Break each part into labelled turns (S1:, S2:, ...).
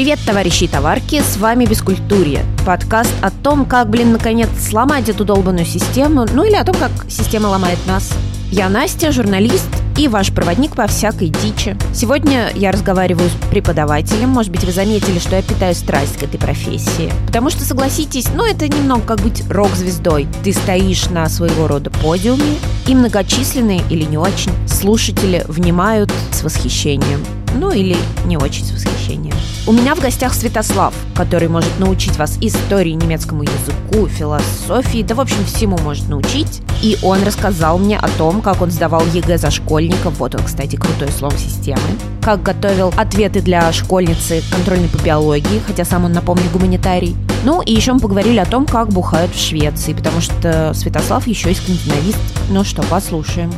S1: Привет, товарищи и товарки, с вами Бескультурье. Подкаст о том, как, блин, наконец сломать эту долбанную систему, ну или о том, как система ломает нас. Я Настя, журналист и ваш проводник по всякой дичи. Сегодня я разговариваю с преподавателем. Может быть, вы заметили, что я питаю страсть к этой профессии. Потому что, согласитесь, ну это немного как быть рок-звездой. Ты стоишь на своего рода подиуме, и многочисленные или не очень слушатели внимают с восхищением. Ну или не очень с восхищением. У меня в гостях Святослав, который может научить вас истории, немецкому языку, философии, да в общем всему может научить. И он рассказал мне о том, как он сдавал ЕГЭ за школьников, вот он, кстати, крутой слом системы, как готовил ответы для школьницы контрольной по биологии, хотя сам он, напомню, гуманитарий. Ну и еще мы поговорили о том, как бухают в Швеции, потому что Святослав еще и скандинавист. Ну что, послушаем.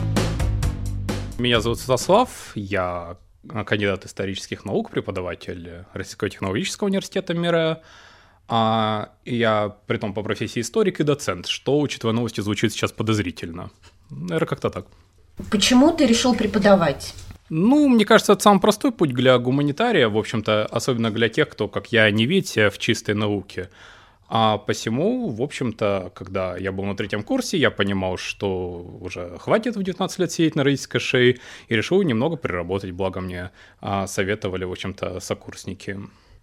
S2: Меня зовут Святослав, я кандидат исторических наук, преподаватель Российского технологического университета МИРА. А я, при том, по профессии историк и доцент, что, учитывая новости, звучит сейчас подозрительно. Наверное, как-то так.
S1: Почему ты решил преподавать?
S2: Ну, мне кажется, это самый простой путь для гуманитария, в общем-то, особенно для тех, кто, как я, не видит себя в чистой науке. А посему, в общем-то, когда я был на третьем курсе, я понимал, что уже хватит в 19 лет сидеть на родительской шее, и решил немного приработать, благо мне а, советовали, в общем-то, сокурсники.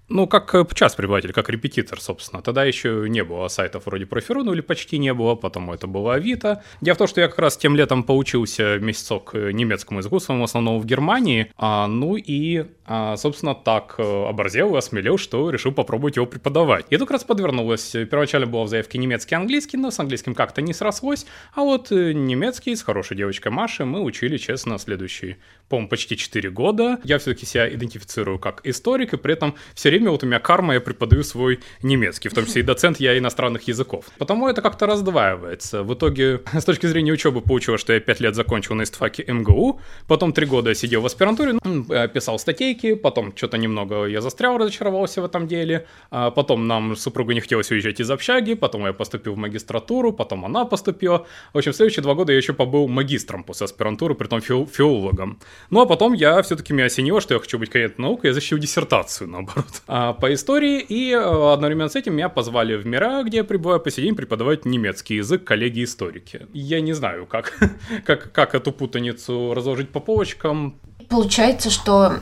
S2: Ну, как э, час преподаватель, как репетитор, собственно. Тогда еще не было сайтов вроде Профиру, ну или почти не было, потом это было Авито. Дело в том, что я как раз тем летом поучился месяцок э, немецкому языку, в основном в Германии, а, ну и, а, собственно, так э, оборзел и осмелел, что решил попробовать его преподавать. И тут как раз подвернулось. Первоначально было в заявке немецкий и английский, но с английским как-то не срослось, а вот немецкий с хорошей девочкой Машей мы учили, честно, следующие, по-моему, почти 4 года. Я все-таки себя идентифицирую как историк, и при этом все время вот у меня карма, я преподаю свой немецкий, в том числе и доцент я иностранных языков. Потому это как-то раздваивается. В итоге, с точки зрения учебы, получилось, что я 5 лет закончил на истфаке МГУ, потом 3 года я сидел в аспирантуре, ну, э, писал статейки, потом что-то немного я застрял, разочаровался в этом деле, а потом нам с супругой не хотелось уезжать из общаги, потом я поступил в магистратуру, потом она поступила. В общем, следующие два года я еще побыл магистром после аспирантуры, при том фил- филологом. Ну а потом я все-таки меня осенило, что я хочу быть кандидатом наук, я защитил диссертацию, наоборот. А, по истории, и э, одновременно с этим меня позвали в Мира, где я пребываю по сей день преподавать немецкий язык коллеги-историки. Я не знаю, как, как, как эту путаницу разложить по полочкам.
S1: Получается, что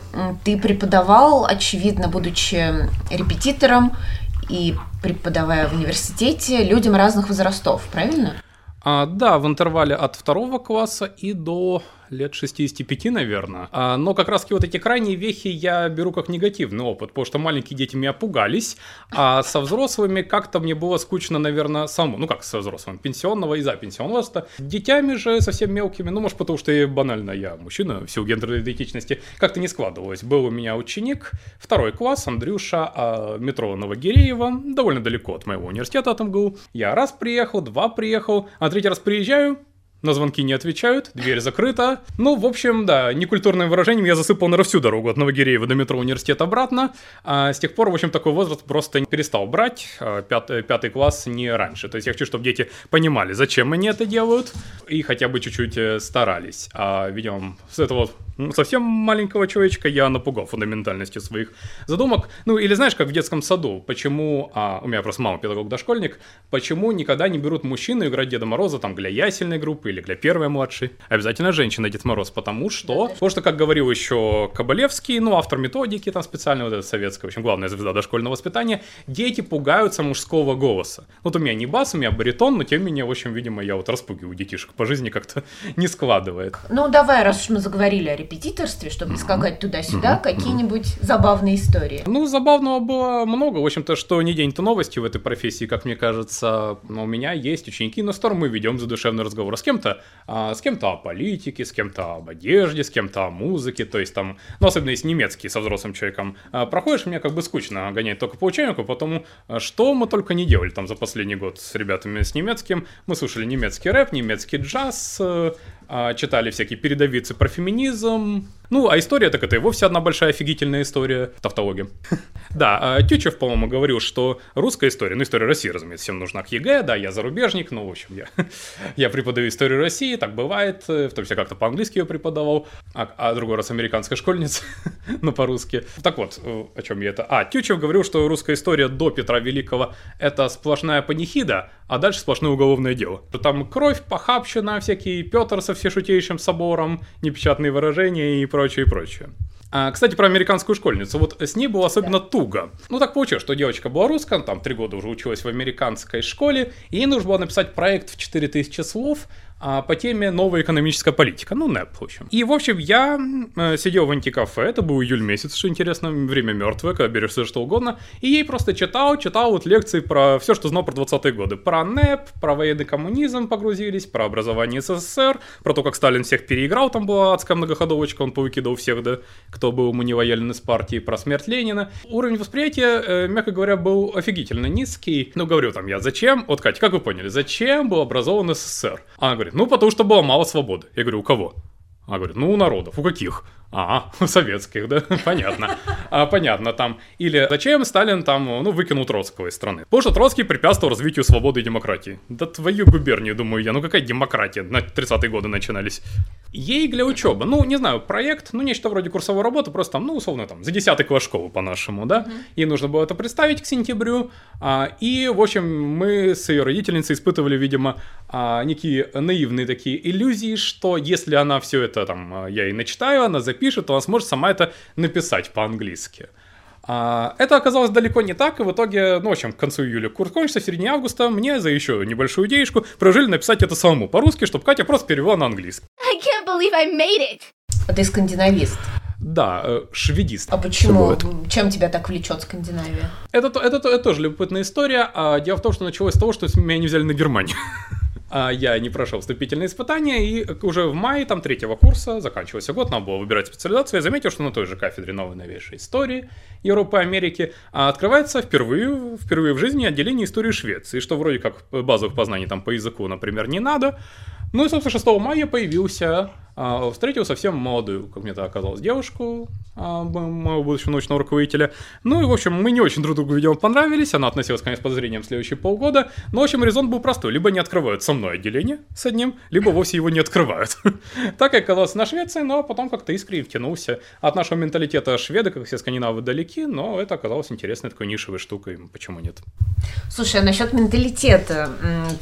S1: ты преподавал, очевидно, будучи репетитором и преподавая в университете людям разных возрастов, правильно?
S2: А, да, в интервале от второго класса и до лет 65, наверное. А, но как раз вот эти крайние вехи я беру как негативный опыт, потому что маленькие дети меня пугались, а со взрослыми как-то мне было скучно, наверное, самому, ну как со взрослым, пенсионного и за пенсионного возраста. Детьми же совсем мелкими, ну может потому что я банально я мужчина, в силу гендерной идентичности, как-то не складывалось. Был у меня ученик, второй класс, Андрюша, а, метро Новогиреево, довольно далеко от моего университета от МГУ. Я раз приехал, два приехал, а третий раз приезжаю, на звонки не отвечают, дверь закрыта. Ну, в общем, да, некультурным выражением я засыпал, наверное, всю дорогу от Новогиреева до метро университета обратно. А с тех пор, в общем, такой возраст просто перестал брать. А, пятый, пятый класс не раньше. То есть я хочу, чтобы дети понимали, зачем они это делают, и хотя бы чуть-чуть э, старались. А, видимо, с этого совсем маленького человечка я напугал фундаментальностью своих задумок. Ну, или знаешь, как в детском саду, почему, а, у меня просто мама педагог-дошкольник, почему никогда не берут мужчину играть Деда Мороза там для ясельной группы или для первой младшей. Обязательно женщина Дед Мороз, потому что, потому что, как говорил еще Кабалевский, ну, автор методики там специально, вот это советская, в общем, главная звезда дошкольного воспитания, дети пугаются мужского голоса. Вот у меня не бас, у меня баритон, но тем не менее, в общем, видимо, я вот распугиваю детишек по жизни как-то не складывает.
S1: Ну, давай, раз уж мы заговорили о репетиторстве, чтобы не скакать туда-сюда, какие-нибудь забавные истории.
S2: Ну, забавного было много. В общем-то, что не день, то новости в этой профессии, как мне кажется. Но у меня есть ученики, на котором мы ведем задушевный разговор. С кем-то, а, с кем-то о политике, с кем-то об одежде, с кем-то о музыке. То есть там, ну, особенно если немецкий со взрослым человеком а, проходишь, мне как бы скучно гонять только по учебнику, потому а, что мы только не делали там за последний год с ребятами с немецким. Мы слушали немецкий рэп, немецкий джаз, читали всякие передовицы про феминизм, Ну, а история так это и вовсе одна большая офигительная история. Тавтология. Да, а Тютчев, по-моему, говорил, что русская история, ну, история России, разумеется, всем нужна к ЕГЭ, да, я зарубежник, ну, в общем, я, я преподаю историю России, так бывает, в том числе как-то по-английски ее преподавал, а, а другой раз американская школьница, ну, по-русски. Так вот, о чем я это? А, Тютчев говорил, что русская история до Петра Великого — это сплошная панихида, а дальше сплошное уголовное дело. Там кровь, похабщина, всякие Петр со всешутейшим собором, непечатные выражения и прочее, и прочее. А, кстати, про американскую школьницу. Вот с ней было особенно туго. Ну, так получилось, что девочка была русская, там три года уже училась в американской школе, и ей нужно было написать проект в 4000 слов, по теме «Новая экономическая политика», ну, НЭП, в общем. И, в общем, я э, сидел в антикафе, это был июль месяц, что интересно, время мертвое, когда берешь все что угодно, и ей просто читал, читал вот лекции про все, что знал про 20-е годы. Про НЭП, про военный коммунизм погрузились, про образование СССР, про то, как Сталин всех переиграл, там была адская многоходовочка, он повыкидывал всех, да, кто был ему не лоялен из партии, про смерть Ленина. Уровень восприятия, э, мягко говоря, был офигительно низкий. Ну, говорю там я, зачем, вот, Катя, как вы поняли, зачем был образован СССР? Она говорит, ну, потому что было мало свободы. Я говорю, у кого? Она говорит, ну, у народов. У каких? А, советских, да, понятно. А, понятно, там. Или зачем Сталин там, ну, выкинул Троцкого из страны? Потому что Троцкий препятствовал развитию свободы и демократии. Да твою губернию, думаю я, ну какая демократия? На 30-е годы начинались. Ей для учебы, ну, не знаю, проект, ну, нечто вроде курсовой работы, просто там, ну, условно, там, за 10 класс школы по-нашему, да? Mm-hmm. Ей нужно было это представить к сентябрю. А, и, в общем, мы с ее родительницей испытывали, видимо, а, некие наивные такие иллюзии, что если она все это там, а, я и начитаю, она запишет, запишет, то она сможет сама это написать по-английски. А, это оказалось далеко не так, и в итоге, ну, в общем, к концу июля курс кончится, в середине августа мне за еще небольшую идеюшку прожили написать это самому по-русски, чтобы Катя просто перевела на английский. I can't believe I
S1: made it! А ты скандинавист?
S2: Да, э, шведист.
S1: А почему? Чем тебя так влечет Скандинавия?
S2: Это, это, это, это тоже любопытная история. А дело в том, что началось с того, что меня не взяли на Германию. А я не прошел вступительные испытания, и уже в мае там третьего курса, заканчивался год, нам было выбирать специализацию, я заметил, что на той же кафедре новой новейшей истории Европы и Америки а открывается впервые, впервые в жизни отделение истории Швеции, что вроде как базовых познаний там по языку, например, не надо. Ну и, собственно, 6 мая появился встретил совсем молодую, как мне это оказалось, девушку, а, моего будущего научного руководителя. Ну и, в общем, мы не очень друг другу, видимо, понравились. Она относилась, конечно, с подозрением следующие полгода. Но, в общем, резон был простой. Либо не открывают со мной отделение с одним, либо вовсе его не открывают. так и оказалось на Швеции, но потом как-то искренне втянулся. От нашего менталитета шведы, как все скандинавы, далеки, но это оказалось интересной такой нишевой штукой. Почему нет?
S1: Слушай, а насчет менталитета,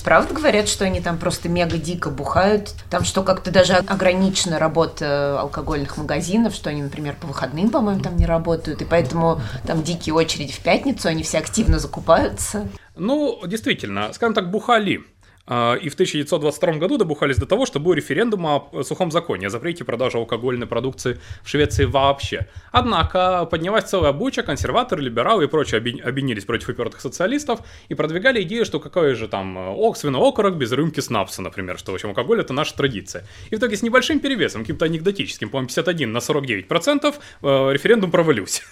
S1: правда говорят, что они там просто мега дико бухают? Там что, как-то даже ограничено ограничена работа алкогольных магазинов, что они, например, по выходным, по-моему, там не работают, и поэтому там дикие очереди в пятницу, они все активно закупаются.
S2: Ну, действительно, скажем так, бухали. А, и в 1922 году добухались до того, что был референдум о сухом законе, о запрете продажи алкогольной продукции в Швеции вообще. Однако поднялась целая буча, консерваторы, либералы и прочие объединились против упертых социалистов и продвигали идею, что какой же там ок, свиноокорок без рюмки снапса, например, что в общем алкоголь это наша традиция. И в итоге с небольшим перевесом, каким-то анекдотическим, по-моему, 51 на 49 процентов, э, референдум провалился.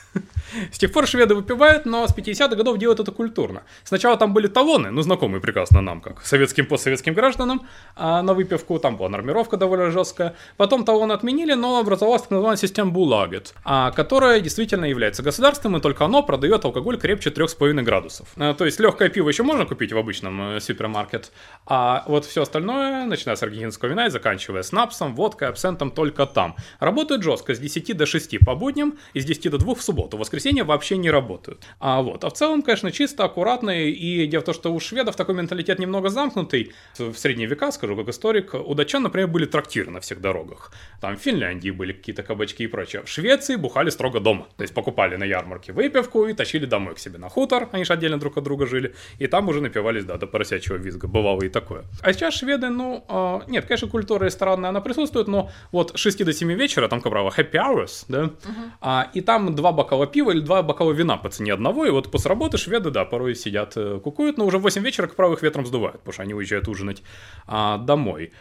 S2: С тех пор шведы выпивают, но с 50-х годов делают это культурно. Сначала там были талоны, ну знакомые прекрасно нам, как советские советским постсоветским гражданам а на выпивку. Там была нормировка довольно жесткая. Потом талон отменили, но образовалась так называемая система Булагет, а, которая действительно является государственным, и только оно продает алкоголь крепче 3,5 градусов. А, то есть легкое пиво еще можно купить в обычном э, супермаркет, а вот все остальное, начиная с аргентинского вина и заканчивая снапсом, водкой, абсентом, только там. Работают жестко с 10 до 6 по будням и с 10 до 2 в субботу. В воскресенье вообще не работают. А вот, а в целом, конечно, чисто, аккуратно, и дело в том, что у шведов такой менталитет немного замкнутый, упомянутый в средние века, скажу как историк, у датчан, например, были трактиры на всех дорогах. Там в Финляндии были какие-то кабачки и прочее. В Швеции бухали строго дома. То есть покупали на ярмарке выпивку и тащили домой к себе на хутор. Они же отдельно друг от друга жили. И там уже напивались, да, до поросячьего визга. Бывало и такое. А сейчас шведы, ну, э, нет, конечно, культура ресторанная, она присутствует, но вот с 6 до 7 вечера, там, как правило, happy hours, да, uh-huh. а, и там два бокала пива или два бокала вина по цене одного, и вот после работы шведы, да, порой сидят, э, кукуют, но уже в 8 вечера, как правило, их ветром сдувают, потому что они уезжают ужинать а, домой.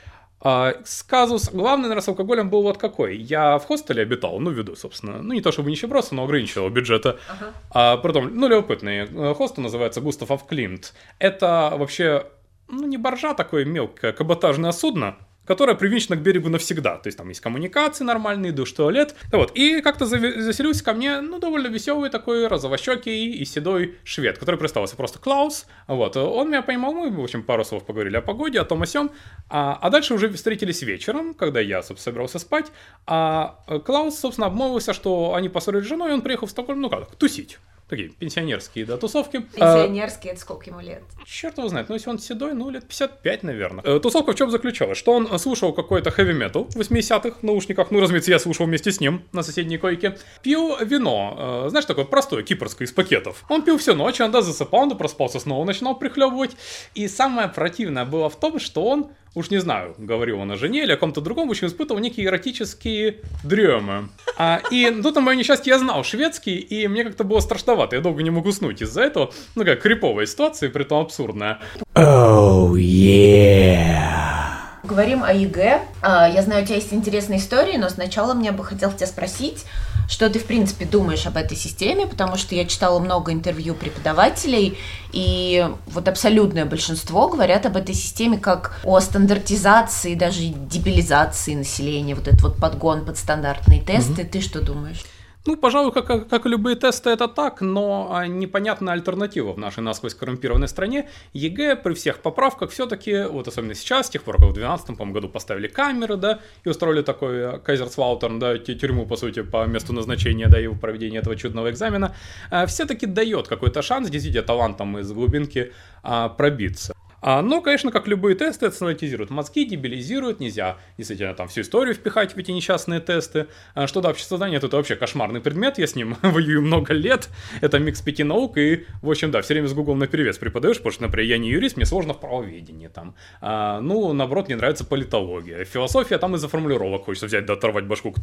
S2: А, сказус, главный, наверное, с алкоголем был вот какой. Я в хостеле обитал, ну, ввиду, собственно, ну, не то чтобы нищеброса, но ограниченного бюджета. Ага. А, притом, ну, любопытный. Э, хостел называется Густав Климт. Это вообще, ну, не боржа такое мелкое каботажное судно, которая привинчена к берегу навсегда. То есть там есть коммуникации нормальные, душ, туалет. Вот. И как-то заселился ко мне, ну, довольно веселый такой, розовощекий и седой швед, который представился просто Клаус. Вот. Он меня поймал, мы, в общем, пару слов поговорили о погоде, о том, о сём. А, а дальше уже встретились вечером, когда я, собственно, собирался спать. А Клаус, собственно, обмолвился, что они поссорились с женой, и он приехал в Стокгольм, ну как, тусить такие пенсионерские, да, тусовки.
S1: Пенсионерские, а, это сколько ему лет?
S2: Черт его знает, ну если он седой, ну лет 55, наверное. Э, тусовка в чем заключалась? Что он слушал какой-то хэви метал в 80-х наушниках, ну, разумеется, я слушал вместе с ним на соседней койке. Пил вино, э, знаешь, такое простое, кипрское, из пакетов. Он пил всю ночь, он да, засыпал, он проспался, снова начинал прихлебывать. И самое противное было в том, что он уж не знаю, говорил он о жене или о ком-то другом, в общем, испытывал некие эротические дремы. А, и тут, на мое несчастье, я знал шведский, и мне как-то было страшновато, я долго не мог уснуть из-за этого. Ну, как криповая ситуация, при том абсурдная. Oh,
S1: yeah! Говорим о ЕГЭ. А, я знаю, у тебя есть интересные истории, но сначала мне бы хотел тебя спросить, что ты, в принципе, думаешь об этой системе, потому что я читала много интервью преподавателей, и вот абсолютное большинство говорят об этой системе как о стандартизации, даже дебилизации населения, вот этот вот подгон под стандартные тесты. Угу. Ты что думаешь?
S2: Ну, пожалуй, как, как и любые тесты, это так, но а, непонятная альтернатива в нашей насквозь коррумпированной стране. ЕГЭ при всех поправках все-таки, вот особенно сейчас, с тех пор, как в 2012 году поставили камеры, да, и устроили такой э, Кайзерслаутерн, да, тюрьму, по сути, по месту назначения, да, и проведения этого чудного экзамена, э, все-таки дает какой-то шанс, действительно, талантам из глубинки а, пробиться. А, но, конечно, как любые тесты, это стандартизируют мозги, дебилизируют, нельзя действительно там всю историю впихать в эти несчастные тесты. А, что до обществознания, то это вообще кошмарный предмет, я с ним воюю много лет, это микс пяти наук, и, в общем, да, все время с Google наперевес преподаешь, потому что, например, я не юрист, мне сложно в правоведении там. А, ну, наоборот, мне нравится политология. Философия там из-за формулировок хочется взять, да, оторвать башку к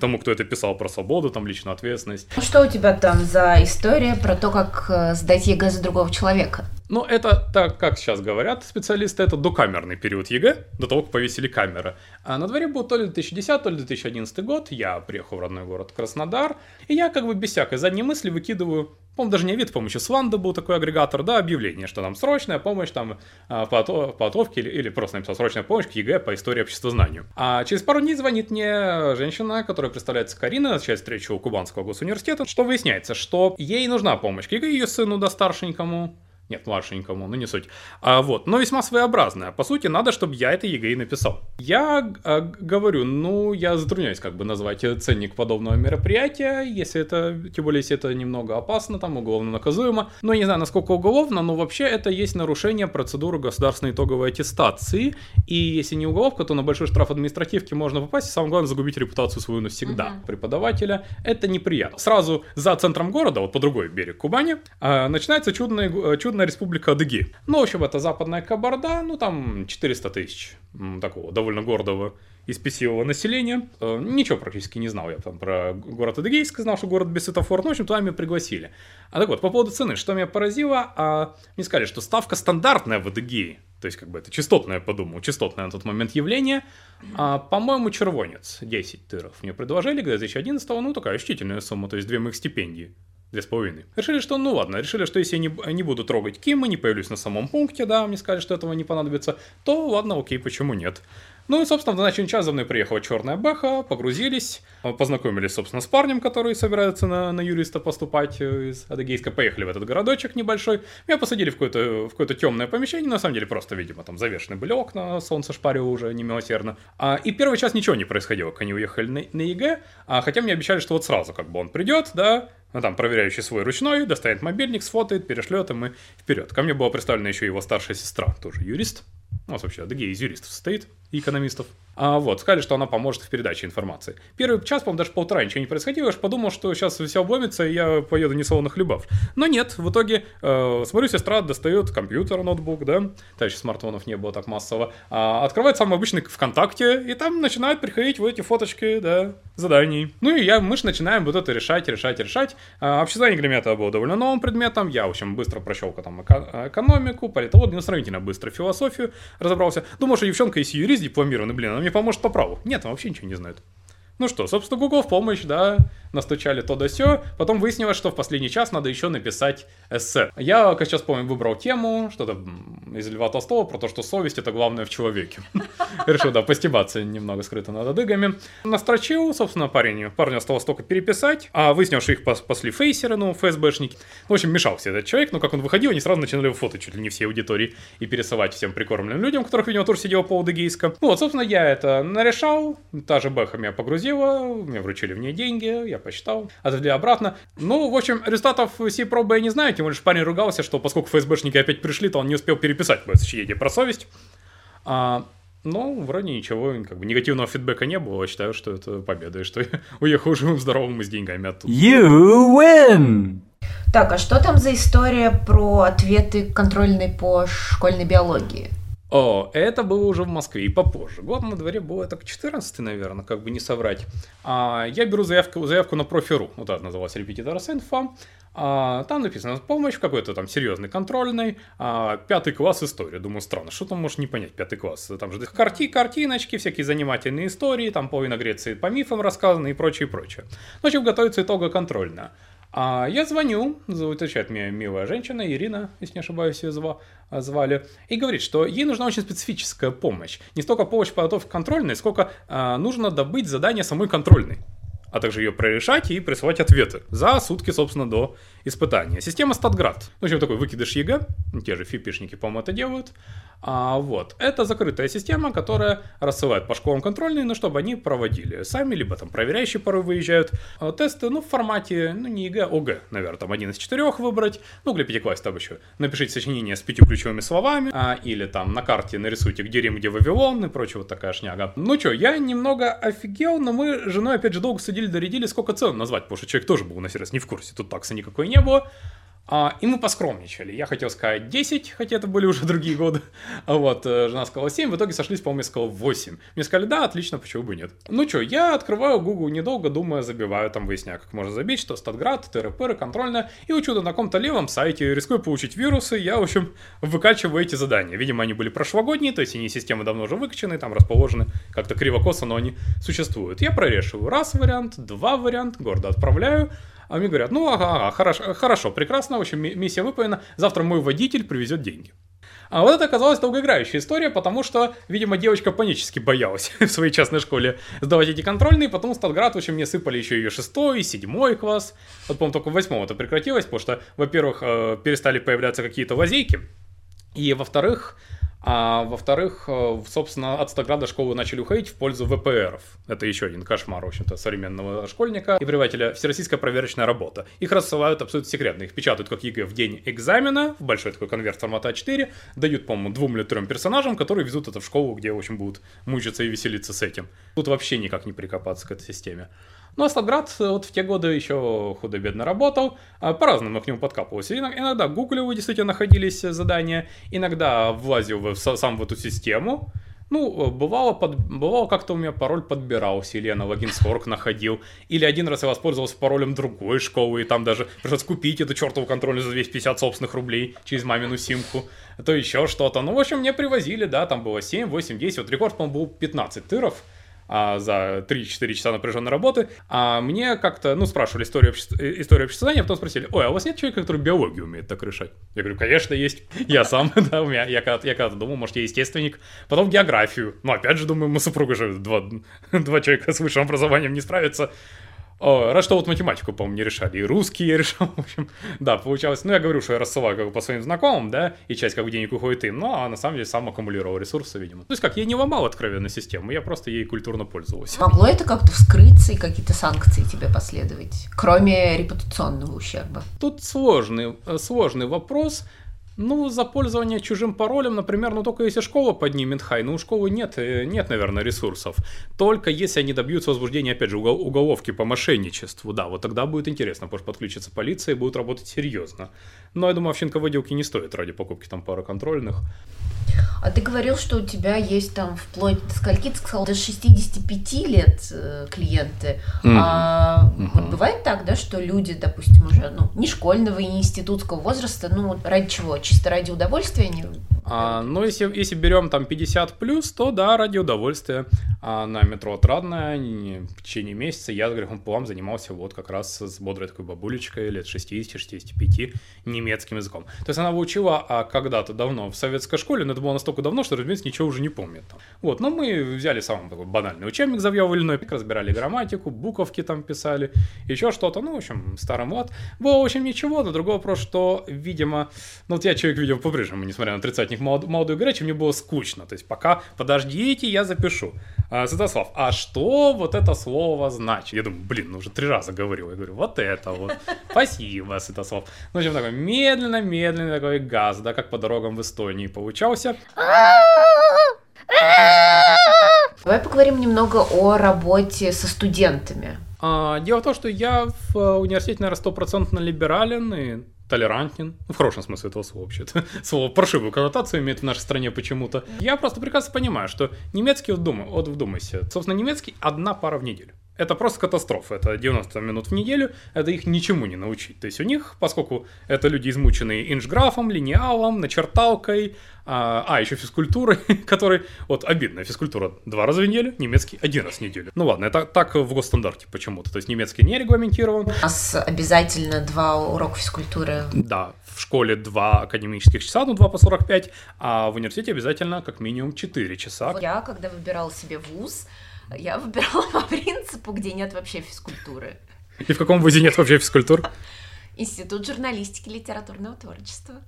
S2: тому, кто это писал про свободу, там, личную ответственность.
S1: Ну, что у тебя там за история про то, как э, сдать ЕГЭ за другого человека?
S2: Ну, это, так как сейчас говорят специалисты, это докамерный период ЕГЭ, до того, как повесили камеры. А на дворе был то ли 2010, то ли 2011 год, я приехал в родной город Краснодар, и я как бы без всякой задней мысли выкидываю, по-моему, даже не Avito, по-моему, Slando был такой агрегатор, да, объявление, что там срочная помощь там а, по подготовке или, или просто написал срочная помощь к ЕГЭ по истории обществознанию. А через пару дней звонит мне женщина, которая представляется Карина, назначает встречу у Кубанского госуниверситета, что выясняется, что ей нужна помощь к ЕГЭ ее сыну, да, старшенькому, нет, младшенькому, ну не суть. А, вот, но весьма своеобразная. По сути, надо, чтобы я это ЕГЭ написал. Я а, говорю, ну, я затрудняюсь как бы назвать ценник подобного мероприятия, если это, тем более, если это немного опасно, там, уголовно наказуемо. Ну, не знаю, насколько уголовно, но вообще это есть нарушение процедуры государственной итоговой аттестации. И если не уголовка, то на большой штраф административки можно попасть, и самое главное, загубить репутацию свою навсегда. Uh-huh. Преподавателя. Это неприятно. Сразу за центром города, вот по другой берег Кубани, а, начинается чудная, чудная Народная Республика Адыгея. Ну, в общем, это западная Кабарда, ну, там 400 тысяч такого довольно гордого и спесивого населения. Э, ничего практически не знал я там про город Адыгейск, знал, что город без светофора, ну, в общем, туда меня пригласили. А так вот, по поводу цены, что меня поразило, а, мне сказали, что ставка стандартная в Адыгее, то есть, как бы это частотное, я подумал, частотное на тот момент явление. А, по-моему, червонец, 10 тыров мне предложили, когда 2011 ну, такая ощутительная сумма, то есть две моих стипендии. Две с половиной. Решили, что ну ладно, решили, что если я не, не буду трогать Кима, не появлюсь на самом пункте, да, мне сказали, что этого не понадобится, то ладно, окей, почему нет. Ну и, собственно, в назначенный час за мной приехала черная баха, погрузились, познакомились, собственно, с парнем, который собирается на, на юриста поступать из Адыгейска, поехали в этот городочек небольшой, меня посадили в какое-то, в какое-то темное помещение, на самом деле просто, видимо, там завешены были окна, солнце шпарило уже немилосердно. А, и первый час ничего не происходило, как они уехали на, на ЕГЭ, а, хотя мне обещали, что вот сразу как бы он придет, да, ну, там, проверяющий свой ручной, достанет мобильник, сфотает, перешлет, и мы вперед. Ко мне была приставлена еще его старшая сестра, тоже юрист. У нас вообще Адыгея из юристов состоит и экономистов. А, вот, сказали, что она поможет в передаче информации. Первый час, по-моему, даже полтора ничего не происходило, я же подумал, что сейчас все обломится, и я поеду не солоно хлебав. Но нет, в итоге, э, смотрю, сестра достает компьютер, ноутбук, да, тогда смартфонов не было так массово, а, открывает самый обычный ВКонтакте, и там начинают приходить вот эти фоточки, да, заданий. Ну и я, мы же начинаем вот это решать, решать, решать. А, общезнание это было довольно новым предметом, я, в общем, быстро прощелка там эко- экономику, политологию, ну, сравнительно быстро философию разобрался. Думал, что девчонка, юрист дипломированный, блин, она мне поможет по праву. Нет, он вообще ничего не знает. Ну что, собственно, Google в помощь, да, настучали то да сё. Потом выяснилось, что в последний час надо еще написать эссе. Я, как сейчас помню, выбрал тему, что-то из Льва Толстого, про то, что совесть — это главное в человеке. Решил, да, постебаться немного скрыто над адыгами. Настрочил, собственно, парень, парню осталось только переписать, а выяснил, что их пасли фейсеры, ну, ФСБшники. В общем, мешался этот человек, но как он выходил, они сразу начинали фото чуть ли не всей аудитории и пересылать всем прикормленным людям, которых, видимо, тоже сидел по. Ну вот, собственно, я это нарешал, та же Бэха меня погрузила, мне вручили в ней деньги, я посчитал, отвели обратно. Ну, в общем, результатов всей пробы я не знаю, тем более парень ругался, что поскольку ФСБшники опять пришли, то он не успел переписать мое сочинение про совесть. А, ну, вроде ничего, как бы негативного фидбэка не было. Считаю, что это победа, и что я уехал живым, здоровым и с деньгами оттуда.
S3: You win!
S1: Так, а что там за история про ответы контрольные по школьной биологии?
S2: О, это было уже в Москве и попозже. Год на дворе было так 14 наверное, как бы не соврать. А, я беру заявку, заявку на профи.ру, вот так называлась Репетиторс Инфо. А, там написано помощь какой-то там серьезный контрольный, а, пятый класс история. Думаю, странно, что там можешь не понять пятый класс? Там же карти, картиночки, всякие занимательные истории, там половина Греции по мифам рассказаны и прочее, прочее. Ну, в общем, готовится итоговая контрольная. А я звоню, отвечает мне милая женщина, Ирина, если не ошибаюсь, ее звали, и говорит, что ей нужна очень специфическая помощь. Не столько помощь по подготовке контрольной, сколько а, нужно добыть задание самой контрольной а также ее прорешать и присылать ответы за сутки, собственно, до испытания. Система StatGrad. В общем, такой выкидыш ЕГЭ, те же фипишники, по-моему, это делают. А, вот. Это закрытая система, которая рассылает по школам контрольные, ну, чтобы они проводили сами, либо там проверяющие порой выезжают. А, тесты, ну, в формате, ну, не ЕГЭ, а ОГЭ, наверное, там один из четырех выбрать. Ну, для пятого класса там еще напишите сочинение с пятью ключевыми словами, а, или там на карте нарисуйте, где Рим, где Вавилон и прочее, вот такая шняга. Ну что, я немного офигел, но мы с женой опять же долго судили да рядили, сколько цен назвать, потому что человек тоже был на сервис не в курсе, тут таксы никакой не было. А, и мы поскромничали. Я хотел сказать 10, хотя это были уже другие годы. А вот, э, жена сказала 7, в итоге сошлись, по-моему, я сказал 8. Мне сказали, да, отлично, почему бы нет. Ну что, я открываю Google недолго, думаю, забиваю, там выясняю, как можно забить, что Статград, ТРПР, контрольная, и ищу на каком-то левом сайте, рискую получить вирусы, я, в общем, выкачиваю эти задания. Видимо, они были прошлогодние, то есть они системы давно уже выкачаны, там расположены как-то криво-косо, но они существуют. Я прорешиваю раз вариант, два вариант, гордо отправляю, а мне говорят, ну ага, ага хорошо, хорошо, прекрасно, в общем, миссия выполнена, завтра мой водитель привезет деньги. А вот это оказалась долгоиграющая история, потому что, видимо, девочка панически боялась в своей частной школе сдавать эти контрольные, потом Статград, в общем, мне сыпали еще ее шестой, седьмой класс. Вот, по-моему, только в восьмом это прекратилось, потому что, во-первых, э, перестали появляться какие-то лазейки, и, во-вторых, а во-вторых, э, собственно, от Статграда школы начали уходить в пользу ВПРов. Это еще один кошмар, в общем-то, современного школьника и преподавателя. Всероссийская проверочная работа. Их рассылают абсолютно секретно. Их печатают как ЕГЭ в день экзамена, в большой такой конверт формата А4, дают, по-моему, двум или трем персонажам, которые везут это в школу, где, в общем, будут мучиться и веселиться с этим. Тут вообще никак не прикопаться к этой системе. Ну, а Сталград вот в те годы еще худо-бедно работал, а по-разному к нему подкапывался. Иногда в Гугле действительно находились задания, иногда влазил в, сам в эту систему, ну, бывало, под, бывало как-то у меня пароль подбирался, или я на логин находил, или один раз я воспользовался паролем другой школы, и там даже пришлось купить эту чертову контроль за 250 собственных рублей через мамину симку, то еще что-то. Ну, в общем, мне привозили, да, там было 7, 8, 10, вот рекорд, по-моему, был 15 тыров, а, за 3-4 часа напряженной работы, а мне как-то, ну, спрашивали историю, обще... Э, историю обществознания, а потом спросили, ой, а у вас нет человека, который биологию умеет так решать? Я говорю, конечно, есть. Я сам, да, у меня, я когда-то, я когда-то думал, может, я естественник. Потом географию. Ну, опять же, думаю, мы супруга же два, два человека с высшим образованием не справятся. О, раз что вот математику, по-моему, не решали, и русский я решал, в общем, да, получалось, ну, я говорю, что я рассылаю как бы по своим знакомым, да, и часть как бы денег уходит им, ну, а на самом деле сам аккумулировал ресурсы, видимо. То есть как, я не ломал откровенно систему, я просто ей культурно пользовался.
S1: Могло это как-то вскрыться и какие-то санкции тебе последовать, кроме репутационного ущерба?
S2: Тут сложный, э, сложный вопрос, ну, за пользование чужим паролем, например, ну только если школа поднимет хай, ну у школы нет, э, нет, наверное, ресурсов. Только если они добьются возбуждения, опять же, уголовки по мошенничеству, да, вот тогда будет интересно, потому что подключится полиция и будет работать серьезно. Но я думаю, овчинка выделки не стоит ради покупки там пары контрольных.
S1: А ты говорил, что у тебя есть там вплоть до скольки, ты сказал, до 65 лет э, клиенты. Mm-hmm. А mm-hmm. вот бывает так, да, что люди, допустим, уже ну, не школьного и не институтского возраста, ну ради чего? Чисто ради удовольствия они
S2: А, но если, если берем там 50 плюс, то да, ради удовольствия. А на метро Отрадное в течение месяца я с грехом пополам занимался вот как раз с бодрой такой бабулечкой лет 60-65 немецким языком. То есть она выучила а когда-то давно в советской школе, но это было настолько давно, что, разумеется, ничего уже не помнит. Вот, но мы взяли самый такой банальный учебник завьевывали, разбирали грамматику, буковки там писали, еще что-то, ну, в общем, старый млад. Было, в общем, ничего, но другой вопрос, что, видимо, ну, вот я человек, видимо, по-прежнему, несмотря на тридцатник молод, молодой горячий, мне было скучно. То есть пока подождите, я запишу. А, Святослав, а что вот это слово значит? Я думаю, блин, ну уже три раза говорил. Я говорю, вот это вот. Спасибо, Святослав. Ну, в общем, такой медленно-медленный такой газ, да, как по дорогам в Эстонии получался.
S1: Давай поговорим немного о работе со студентами.
S2: А, дело в том, что я в э, университете, наверное, стопроцентно либерален и толерантен, в хорошем смысле этого слова вообще-то. Слово паршивую коннотацию имеет в нашей стране почему-то. Я просто прекрасно понимаю, что немецкий, вот, думаю, вот вдумайся, собственно, немецкий одна пара в неделю. Это просто катастрофа. Это 90 минут в неделю, это их ничему не научить. То есть у них, поскольку это люди измученные инжграфом, линеалом, начерталкой, а, а еще физкультурой, который, вот обидно, физкультура два раза в неделю, немецкий один раз в неделю. Ну ладно, это так в госстандарте почему-то. То есть немецкий не регламентирован.
S1: У нас обязательно два урока физкультуры.
S2: Да, в школе два академических часа, ну два по 45, а в университете обязательно как минимум 4 часа.
S1: Я, когда выбирала себе вуз, я выбирала по принципу, где нет вообще физкультуры.
S2: И в каком вузе нет вообще физкультуры?
S1: Институт журналистики и литературного творчества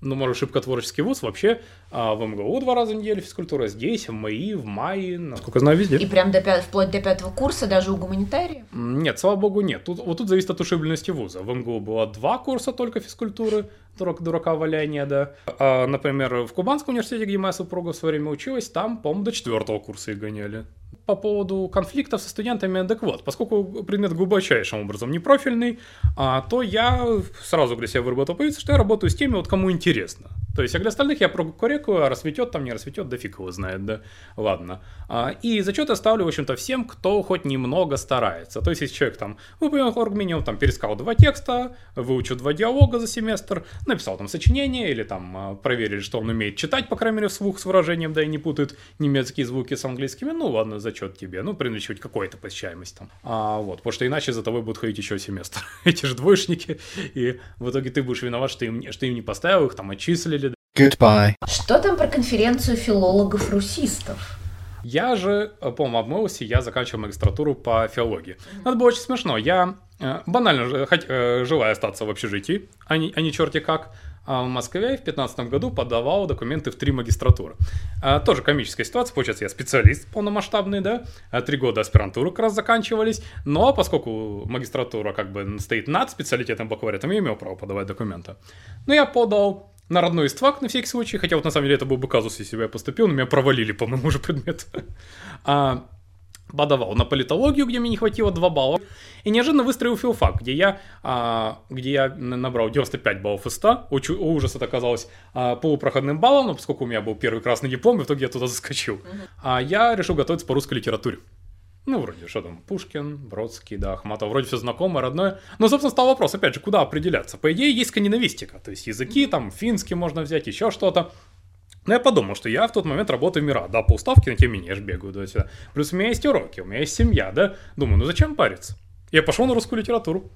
S2: ну, может, шибко творческий вуз, вообще а, в МГУ два раза в неделю физкультура, здесь, в МАИ, в МАИ, насколько знаю, везде.
S1: И прям до пят... вплоть до пятого курса даже у гуманитария?
S2: Нет, слава богу, нет. Тут, вот тут зависит от ушибленности вуза. В МГУ было два курса только физкультуры, дурак, дурака валяния, да. А, например, в Кубанском университете, где моя супруга в свое время училась, там, по-моему, до четвертого курса их гоняли по поводу конфликтов со студентами, так вот, поскольку предмет глубочайшим образом не профильный, а, то я сразу для себя выработал позицию, что я работаю с теми, вот кому интересно. То есть, а для остальных я прокурекую, а рассветет там, не рассветет, да фиг его знает, да, ладно. А, и зачет я ставлю, в общем-то, всем, кто хоть немного старается. То есть, если человек там выполнил оргминиум, там, перескал два текста, выучил два диалога за семестр, написал там сочинение, или там а, проверили, что он умеет читать, по крайней мере, вслух с выражением, да, и не путает немецкие звуки с английскими, ну, ладно, зачет тебе, ну, приносить какой-то посещаемость там. А, вот, потому что иначе за тобой будут ходить еще семестр. Эти же двоечники, и в итоге ты будешь виноват, что им, что им не поставил, их там отчислили,
S3: Goodbye.
S1: Что там про конференцию филологов-русистов?
S2: Я же, э, по-моему, обмылся, я заканчивал магистратуру по филологии. Но это было очень смешно. Я э, банально хоть, э, желая остаться в общежитии, а не, а не черти как, а в Москве в 2015 году подавал документы в три магистратуры. А, тоже комическая ситуация, получается, я специалист полномасштабный, да, а три года аспирантуры как раз заканчивались, но поскольку магистратура как бы стоит над специалитетом бакалавриатом, я имел право подавать документы. Но я подал на родной ствак на всякий случай, хотя вот на самом деле это был бы казус, если бы я поступил, но меня провалили по моему же предмету. А, подавал на политологию, где мне не хватило 2 балла, и неожиданно выстроил филфак, где я, а, где я набрал 95 баллов из 100, Учу, ужас это оказалось а, полупроходным баллом, но поскольку у меня был первый красный диплом, в итоге я туда заскочил. А я решил готовиться по русской литературе. Ну, вроде, что там, Пушкин, Бродский, да, Ахматов, вроде все знакомое, родное. Но, собственно, стал вопрос, опять же, куда определяться? По идее, есть скандинавистика, то есть языки, там, финский можно взять, еще что-то. Но я подумал, что я в тот момент работаю в МИРА, да, по уставке, но тем не же бегаю до сюда. Плюс у меня есть уроки, у меня есть семья, да. Думаю, ну зачем париться? Я пошел на русскую литературу.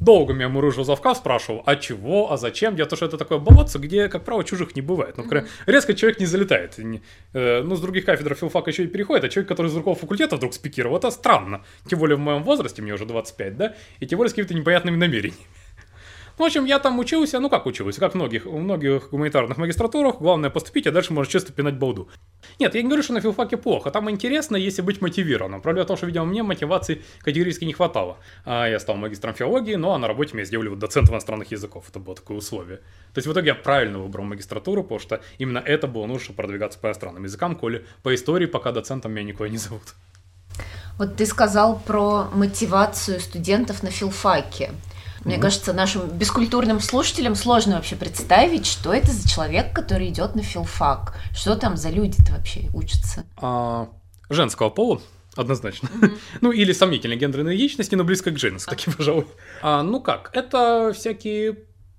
S2: Долго меня мурыжил завкав, спрашивал, а чего, а зачем? Я то, что это такое болотце, где, как правило, чужих не бывает. Ну, mm-hmm. резко человек не залетает. Э, ну, с других кафедр филфака еще и переходит, а человек, который из другого факультета вдруг спикировал, это странно. Тем более в моем возрасте, мне уже 25, да, и тем более с какими-то непонятными намерениями. В общем, я там учился, ну как учился, как многих, в многих гуманитарных магистратурах, главное поступить, а дальше можно чисто пинать балду. Нет, я не говорю, что на филфаке плохо, там интересно, если быть мотивированным. Проблема в том, что, видимо, мне мотивации категорически не хватало. А я стал магистром филологии, но а на работе меня сделали вот доцентом иностранных языков, это было такое условие. То есть в итоге я правильно выбрал магистратуру, потому что именно это было нужно, чтобы продвигаться по иностранным языкам, коли по истории пока доцентом меня никуда не зовут.
S1: Вот ты сказал про мотивацию студентов на филфаке. Мне mm кажется, нашим бескультурным слушателям сложно вообще представить, что это за человек, который идет на филфак. Что там за люди-то вообще учатся?
S2: А, женского пола. Однозначно. Mm-hmm. ну, или сомнительной гендерной идентичности, но близко к женской, таки, пожалуй. А, ну как, это всякие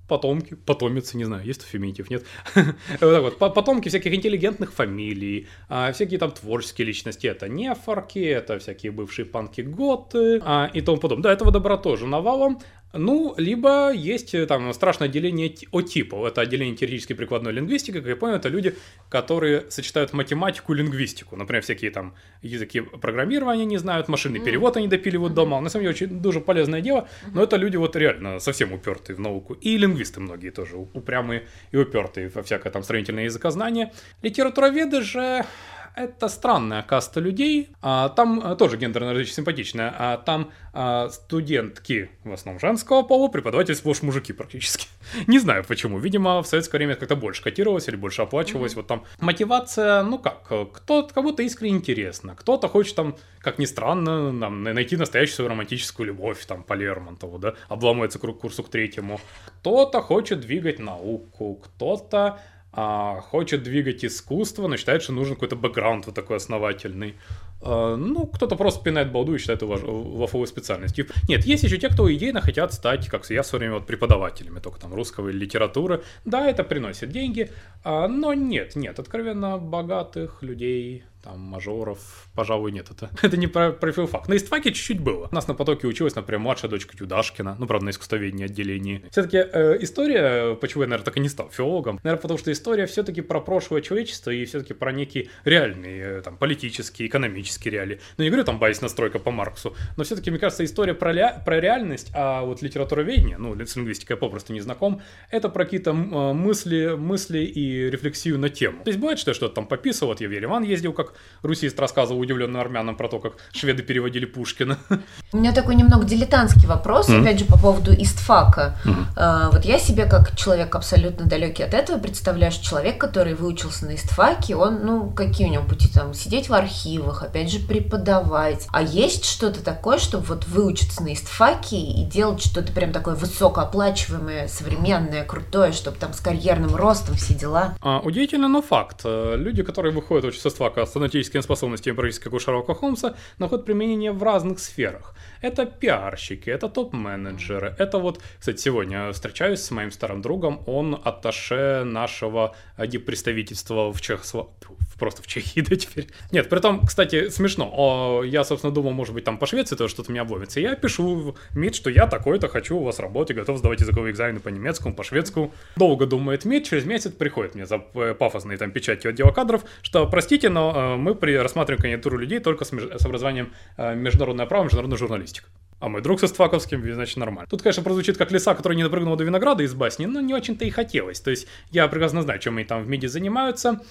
S2: потомки, потомицы, не знаю, есть феминитив, нет? вот вот, потомки всяких интеллигентных фамилий, а, всякие там творческие личности, это нефорки, это всякие бывшие панки-готы а, и тому подобное. Да, этого добра тоже навалом, ну, либо есть э, там страшное отделение о типов. Это отделение теоретической прикладной лингвистики. Как я понял, это люди, которые сочетают математику и лингвистику. Например, всякие там языки программирования не знают, машинный mm. перевод они допиливают дома. На самом деле, очень дуже полезное дело. Но это люди вот реально совсем упертые в науку. И лингвисты многие тоже упрямые и упертые во всякое там строительное языкознание. Литературоведы же это странная каста людей. А, там а, тоже гендерная различие симпатичная. А там а, студентки в основном женского пола, преподаватели сплошь мужики практически. Не знаю почему. Видимо, в советское время как-то больше котировалось или больше оплачивалось. Mm-hmm. Вот там мотивация, ну как, кто кому-то искренне интересно, кто-то хочет там, как ни странно, нам найти настоящую свою романтическую любовь, там, по Лермонтову, да, обламывается к курсу к третьему. Кто-то хочет двигать науку, кто-то а, хочет двигать искусство, но считает, что нужен какой-то бэкграунд вот такой основательный. А, ну, кто-то просто пинает балду и считает его лафовой специальностью. Нет, есть еще те, кто идейно хотят стать, как я в свое время, вот, преподавателями, только там русского или литературы. Да, это приносит деньги, а, но нет, нет, откровенно богатых людей, там, мажоров, пожалуй, нет. Это, это не про, про филфак. На истфаке чуть-чуть было. У нас на потоке училась, например, младшая дочка Тюдашкина, ну, правда, на искусствоведении отделении. Все-таки э, история, почему я, наверное, так и не стал филологом, наверное, потому что история все-таки про прошлое человечества и все-таки про некие реальные, э, там, политические, экономические реалии. Ну, не говорю там базис настройка по Марксу, но все-таки, мне кажется, история про, ля... про реальность, а вот литературоведение, ну, с лингвистикой я попросту не знаком, это про какие-то мысли, мысли и рефлексию на тему. То есть бывает, что я что-то там пописывал, вот я в Ереван ездил, как русист рассказывал удивленным армянам про то, как шведы переводили Пушкина.
S1: У меня такой немного дилетантский вопрос, mm-hmm. опять же, по поводу истфака. Mm-hmm. Вот я себе, как человек абсолютно далекий от этого, представляю, что человек, который выучился на истфаке, он, ну, какие у него пути там, сидеть в архивах, опять же, преподавать. А есть что-то такое, чтобы вот выучиться на истфаке и делать что-то прям такое высокооплачиваемое, современное, крутое, чтобы там с карьерным ростом все дела?
S2: А, удивительно, но факт. Люди, которые выходят учиться с истфака с аналитическими способностями практически как у Шерлока Холмса, находят применение в разных сферах. Это пиарщики, это топ-менеджеры, это вот, кстати, сегодня встречаюсь с моим старым другом, он атташе нашего представительства в Чехословакии, просто в Чехии, да, теперь. Нет, при том, кстати, смешно. О, я, собственно, думал, может быть, там по Швеции тоже что-то меня обломится. Я пишу МИД, что я такой-то хочу у вас работать, готов сдавать языковые экзамены по немецкому, по шведскому. Долго думает МИД, через месяц приходит мне за э, пафосные там печати отдела кадров, что, простите, но э, мы при рассматриваем кандидатуру людей только с, меж... с образованием э, международное право, международная журналистика. А мой друг со Стваковским, значит, нормально. Тут, конечно, прозвучит как лиса, который не допрыгнул до винограда из басни, но не очень-то и хотелось. То есть я прекрасно знаю, чем они там в МИДе занимаются.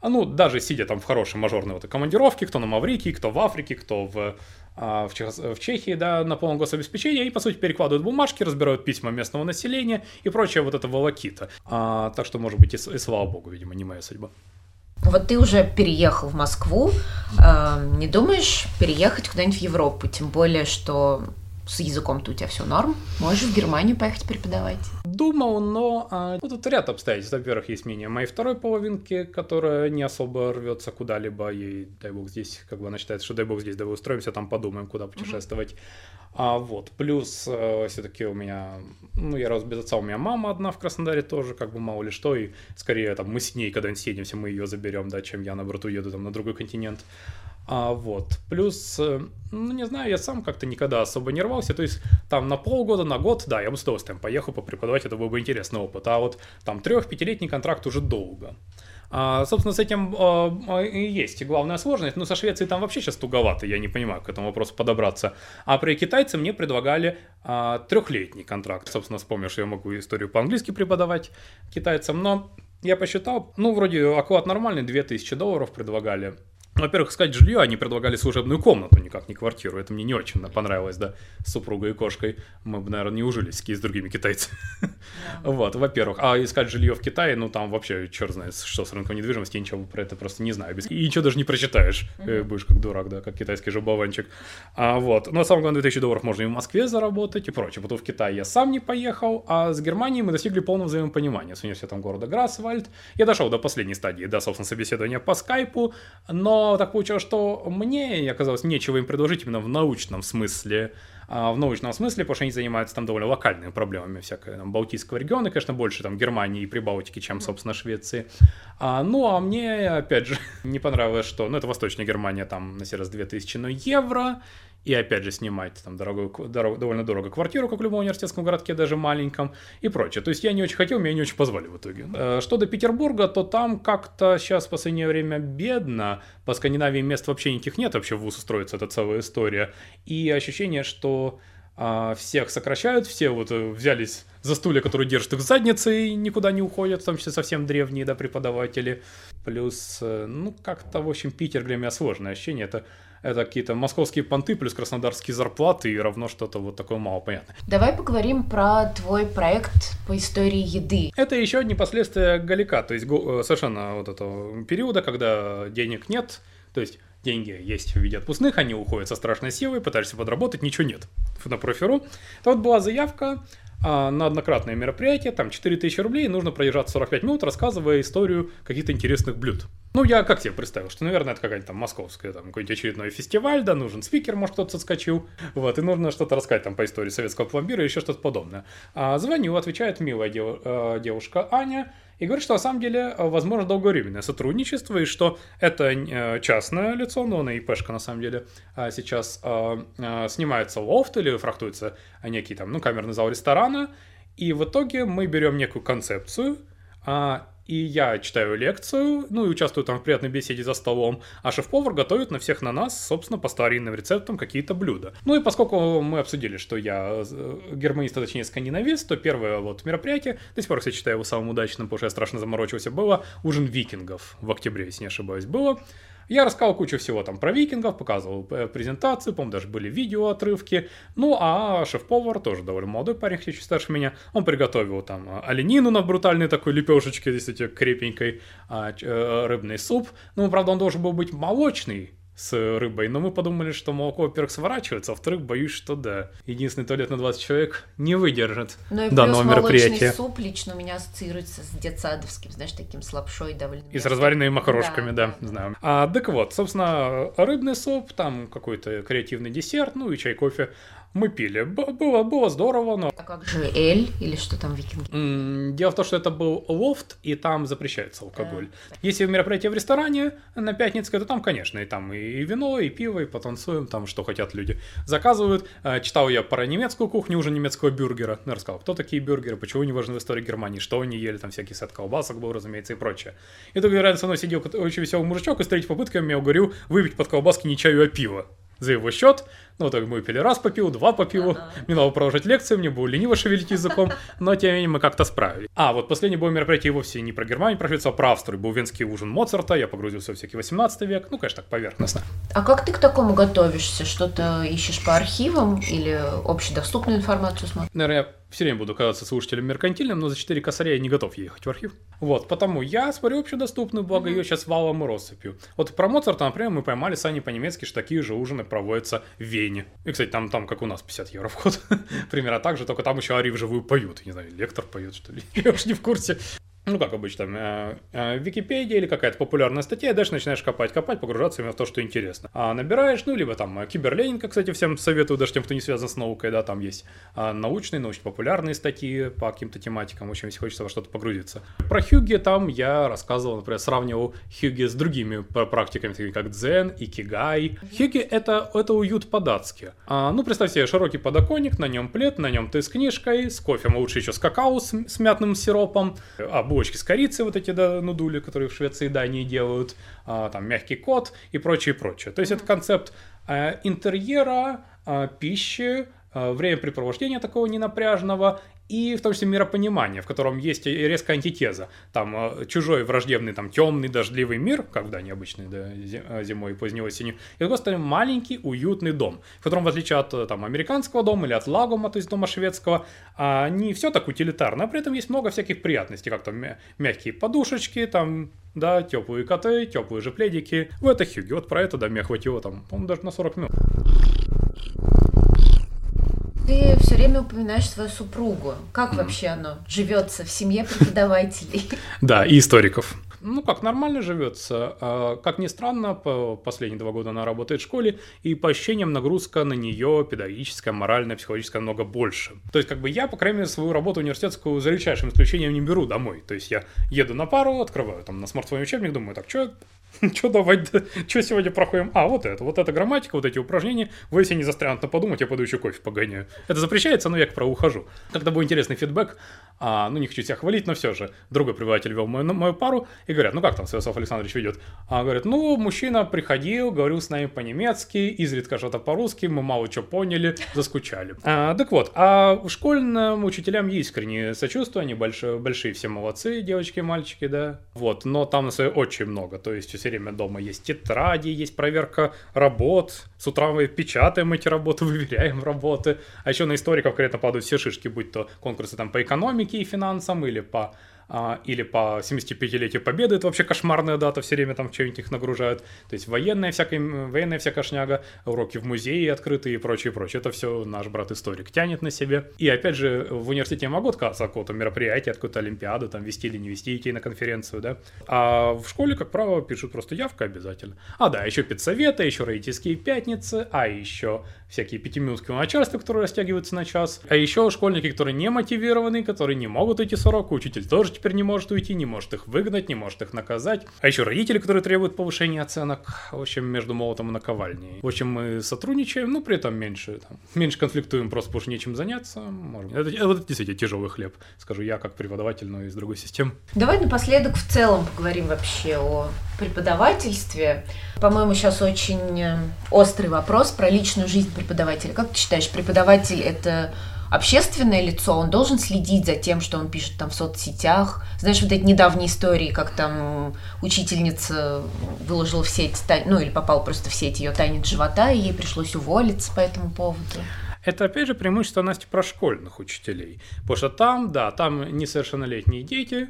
S2: А ну, даже сидя там в хорошей мажорной вот командировке, кто на Маврикии, кто в Африке, кто в, а, в, Чех, в Чехии, да, на полном гособеспечении, и, по сути, перекладывают бумажки, разбирают письма местного населения и прочее вот это волокита. А, так что, может быть, и, и слава богу, видимо, не моя судьба.
S1: Вот ты уже переехал в Москву, э, не думаешь переехать куда-нибудь в Европу, тем более, что с языком-то у тебя все норм. Можешь в Германию поехать преподавать.
S2: Думал, но а, ну, тут ряд обстоятельств. Во-первых, есть мнение моей второй половинки, которая не особо рвется куда-либо. Ей, дай бог, здесь, как бы она считает, что дай бог здесь, давай устроимся, там подумаем, куда путешествовать. Mm-hmm. А, вот. Плюс э, все-таки у меня, ну, я рос без отца, у меня мама одна в Краснодаре тоже, как бы мало ли что, и скорее там мы с ней, когда-нибудь съедемся, мы ее заберем, да, чем я, наоборот, уеду там на другой континент. А, вот. Плюс, э, ну, не знаю, я сам как-то никогда особо не рвался. То есть, там на полгода, на год, да, я бы с удовольствием поехал попреподавать, это был бы интересный опыт. А вот там трех-пятилетний контракт уже долго. А, собственно, с этим а, и есть главная сложность. Но со Швецией там вообще сейчас туговато, я не понимаю, к этому вопросу подобраться. А при китайце мне предлагали а, трехлетний контракт. Собственно, вспомнил, что я могу историю по-английски преподавать китайцам, но я посчитал, ну, вроде оклад нормальный, 2000 долларов предлагали во-первых, искать жилье, они предлагали служебную комнату, никак не квартиру. Это мне не очень понравилось, да, с супругой и кошкой. Мы бы, наверное, не ужились с другими китайцами. Вот, во-первых. А искать жилье в Китае, ну, там вообще, черт знает, что с рынком недвижимости, я ничего про это просто не знаю. И ничего даже не прочитаешь. Э, будешь как дурак, да, как китайский жабованчик. А, вот. Но самое главное, 2000 долларов можно и в Москве заработать и прочее. Потом в Китай я сам не поехал, а с Германией мы достигли полного взаимопонимания с университетом города Грасвальд. Я дошел до последней стадии, да, собственно, собеседования по скайпу, но так получилось, что мне оказалось нечего им предложить именно в научном смысле. А, в научном смысле, потому что они занимаются там довольно локальными проблемами всякого там, Балтийского региона, конечно, больше там Германии и Прибалтики, чем, собственно, Швеции. А, ну, а мне, опять же, не понравилось, что, ну, это Восточная Германия, там, на сей раз 2000 ну, евро, и опять же снимать там дорогую, дорог, довольно дорого квартиру, как в любом университетском городке, даже маленьком, и прочее. То есть я не очень хотел, меня не очень позвали в итоге. Э, что до Петербурга, то там как-то сейчас в последнее время бедно, по Скандинавии мест вообще никаких нет, вообще в ВУЗ устроиться, это целая история. И ощущение, что а, всех сокращают, все вот э, взялись за стулья, которые держат их задницей, никуда не уходят, в том числе совсем древние, да, преподаватели. Плюс, э, ну, как-то, в общем, Питер для меня сложное ощущение, это это какие-то московские понты плюс краснодарские зарплаты и равно что-то вот такое мало понятное.
S1: Давай поговорим про твой проект по истории еды.
S2: Это еще одни последствия Галика, то есть э, совершенно вот этого периода, когда денег нет, то есть деньги есть в виде отпускных, они уходят со страшной силой, пытаешься подработать, ничего нет на профиру. То вот была заявка, а, на однократное мероприятие, там 4000 рублей, нужно проезжать 45 минут, рассказывая историю каких-то интересных блюд. Ну, я как себе представил, что, наверное, это какая-нибудь там московская, там, какой-нибудь очередной фестиваль, да, нужен спикер, может, кто-то соскочил, вот, и нужно что-то рассказать там по истории советского пломбира и еще что-то подобное. А, звоню, отвечает милая дев, э, девушка Аня, и говорит, что на самом деле э, возможно долговременное сотрудничество, и что это э, частное лицо, но на ИПшка на самом деле а, сейчас а, снимается лофт или фрахтуется некий там, ну, камерный зал ресторана, и в итоге мы берем некую концепцию, а, и я читаю лекцию, ну и участвую там в приятной беседе за столом, а шеф-повар готовит на всех на нас, собственно, по старинным рецептам какие-то блюда. Ну и поскольку мы обсудили, что я германист, а точнее скандинавист, то первое вот мероприятие, до сих пор, кстати, считаю его самым удачным, потому что я страшно заморочился, было ужин викингов в октябре, если не ошибаюсь, было. Я рассказал кучу всего там про викингов, показывал э, презентацию, по-моему, даже были видео отрывки. Ну, а шеф-повар, тоже довольно молодой парень, чуть старше меня, он приготовил там э, оленину на брутальной такой лепешечке, здесь эти крепенькой, а, э, рыбный суп. Ну, правда, он должен был быть молочный, с рыбой, но мы подумали, что молоко, во-первых, сворачивается, а во-вторых, боюсь, что да. Единственный туалет на 20 человек не выдержит
S1: ну и данного плюс мероприятия. суп лично у меня ассоциируется с детсадовским, знаешь, таким с лапшой довольно.
S2: И с разваренными макарошками, да, да, да, знаю. А, так вот, собственно, рыбный суп, там какой-то креативный десерт, ну и чай, кофе мы пили. Было, было здорово, но...
S1: А как же Эль или что там викинги?
S2: Дело в том, что это был лофт, и там запрещается алкоголь. Да. Если мероприятие в ресторане на Пятницкой, то там, конечно, и там и вино, и пиво, и потанцуем, там что хотят люди. Заказывают. А, читал я про немецкую кухню, уже немецкого бюргера. Ну, рассказал, кто такие бюргеры, почему они важны в истории Германии, что они ели, там всякий сет колбасок был, разумеется, и прочее. И тут рядом со мной сидел очень веселый мужичок, и с третьей попыткой я говорю выпить под колбаски не чаю, а пиво за его счет. Ну, так мы пили раз по пиву, два по пиву. Ага. Мне надо продолжать лекцию, мне было лениво шевелить языком, но тем не менее мы как-то справились. А, вот последнее было мероприятие вовсе не про Германию, про Швецию, а про Австрию. Был венский ужин Моцарта, я погрузился в всякий 18 век, ну, конечно, так поверхностно.
S1: А как ты к такому готовишься? Что-то ищешь по архивам или общедоступную информацию смотришь?
S2: Наверное, все время буду казаться слушателем меркантильным, но за 4 косаря я не готов ехать в архив. Вот, потому я смотрю общедоступную, благо ее сейчас валом и россыпью. Вот про Моцарта, например, мы поймали сами по-немецки, что такие же ужины проводятся в Вене. И, кстати, там, там как у нас, 50 евро вход. Примерно так же, только там еще Ари вживую поют. Не знаю, лектор поет, что ли. Я уж не в курсе ну, как обычно, э, э, Википедия или какая-то популярная статья, и дальше начинаешь копать, копать, погружаться именно в то, что интересно. А набираешь, ну, либо там э, Киберленинка, кстати, всем советую, даже тем, кто не связан с наукой, да, там есть а, научные, научно-популярные статьи по каким-то тематикам, в общем, если хочется во что-то погрузиться. Про Хюги там я рассказывал, например, сравнивал Хюги с другими практиками, такими как Дзен и Кигай. Хюги это, это уют по-датски. А, ну, представь себе широкий подоконник, на нем плед, на нем ты с книжкой, с кофе, лучше еще с какао, с, с мятным сиропом, а булочки с корицей, вот эти да, нудули, которые в Швеции и Дании делают, а, там мягкий кот и прочее, прочее. То есть это концепт а, интерьера, а, пищи, а, времяпрепровождения такого ненапряжного и в том числе миропонимание, в котором есть резкая антитеза. Там э, чужой враждебный, там темный, дождливый мир, когда необычный да, э, зимой и поздней осенью, и с другой маленький, уютный дом, в котором, в отличие от э, там, американского дома или от лагома, то есть дома шведского, а, не все так утилитарно, а при этом есть много всяких приятностей, как там мягкие подушечки, там да, теплые коты, теплые же пледики. В это Хьюги, вот про это, да, мне хватило там, по-моему, даже на 40 минут.
S1: Ты все время упоминаешь свою супругу. Как mm. вообще оно живется в семье преподавателей?
S2: Да, и историков. Ну как, нормально живется. А, как ни странно, по последние два года она работает в школе, и по ощущениям нагрузка на нее педагогическая, моральная, психологическая много больше. То есть как бы я, по крайней мере, свою работу университетскую за редчайшим исключением не беру домой. То есть я еду на пару, открываю там на смартфоне учебник, думаю, так, что Что давать, что сегодня проходим? А, вот это, вот эта грамматика, вот эти упражнения. Вы, если не застрянут на подумать, я пойду еще кофе погоняю. Это запрещается, но я, как правило, ухожу. Когда был интересный фидбэк, а, ну, не хочу себя хвалить, но все же, другой преподаватель вел мою, мою пару, и говорят, ну, как там Святослав Александрович ведет? А, говорят, ну, мужчина приходил, говорил с нами по-немецки, изредка что-то по-русски, мы мало что поняли, заскучали. А, так вот, а школьным учителям искренне сочувствую, они большие, большие все молодцы, девочки и мальчики, да, вот, но там на самом очень много, то есть все время дома есть тетради, есть проверка работ, с утра мы печатаем эти работы, выверяем работы, а еще на историков конкретно падают все шишки, будь то конкурсы там по экономике и финансам или по или по 75-летию Победы, это вообще кошмарная дата, все время там что-нибудь их нагружают, то есть военная всякая, военная вся кошняга, уроки в музее открытые и прочее, прочее, это все наш брат-историк тянет на себе. И опять же, в университете я могу отказаться от какого-то мероприятия, от какой-то олимпиады, там вести или не вести идти на конференцию, да, а в школе, как правило, пишут просто явка обязательно. А, да, еще педсоветы, еще родительские пятницы, а еще всякие пятиминутки начальства, которые растягиваются на час, а еще школьники, которые не мотивированы, которые не могут идти с урока, учитель тоже теперь не может уйти, не может их выгнать, не может их наказать. А еще родители, которые требуют повышения оценок. В общем, между молотом и наковальней. В общем, мы сотрудничаем, но при этом меньше, там, меньше конфликтуем, просто потому что нечем заняться. Можно. Это, это, это действительно тяжелый хлеб, скажу я, как преподаватель, но из другой системы.
S1: Давай напоследок в целом поговорим вообще о преподавательстве. По-моему, сейчас очень э, острый вопрос про личную жизнь преподавателя. Как ты считаешь, преподаватель это общественное лицо, он должен следить за тем, что он пишет там в соцсетях. Знаешь, вот эти недавние истории, как там учительница выложила в сеть, ну или попала просто в сеть ее тайнит живота, и ей пришлось уволиться по этому поводу.
S2: Это, опять же, преимущество, Насти, про школьных учителей. Потому что там, да, там несовершеннолетние дети,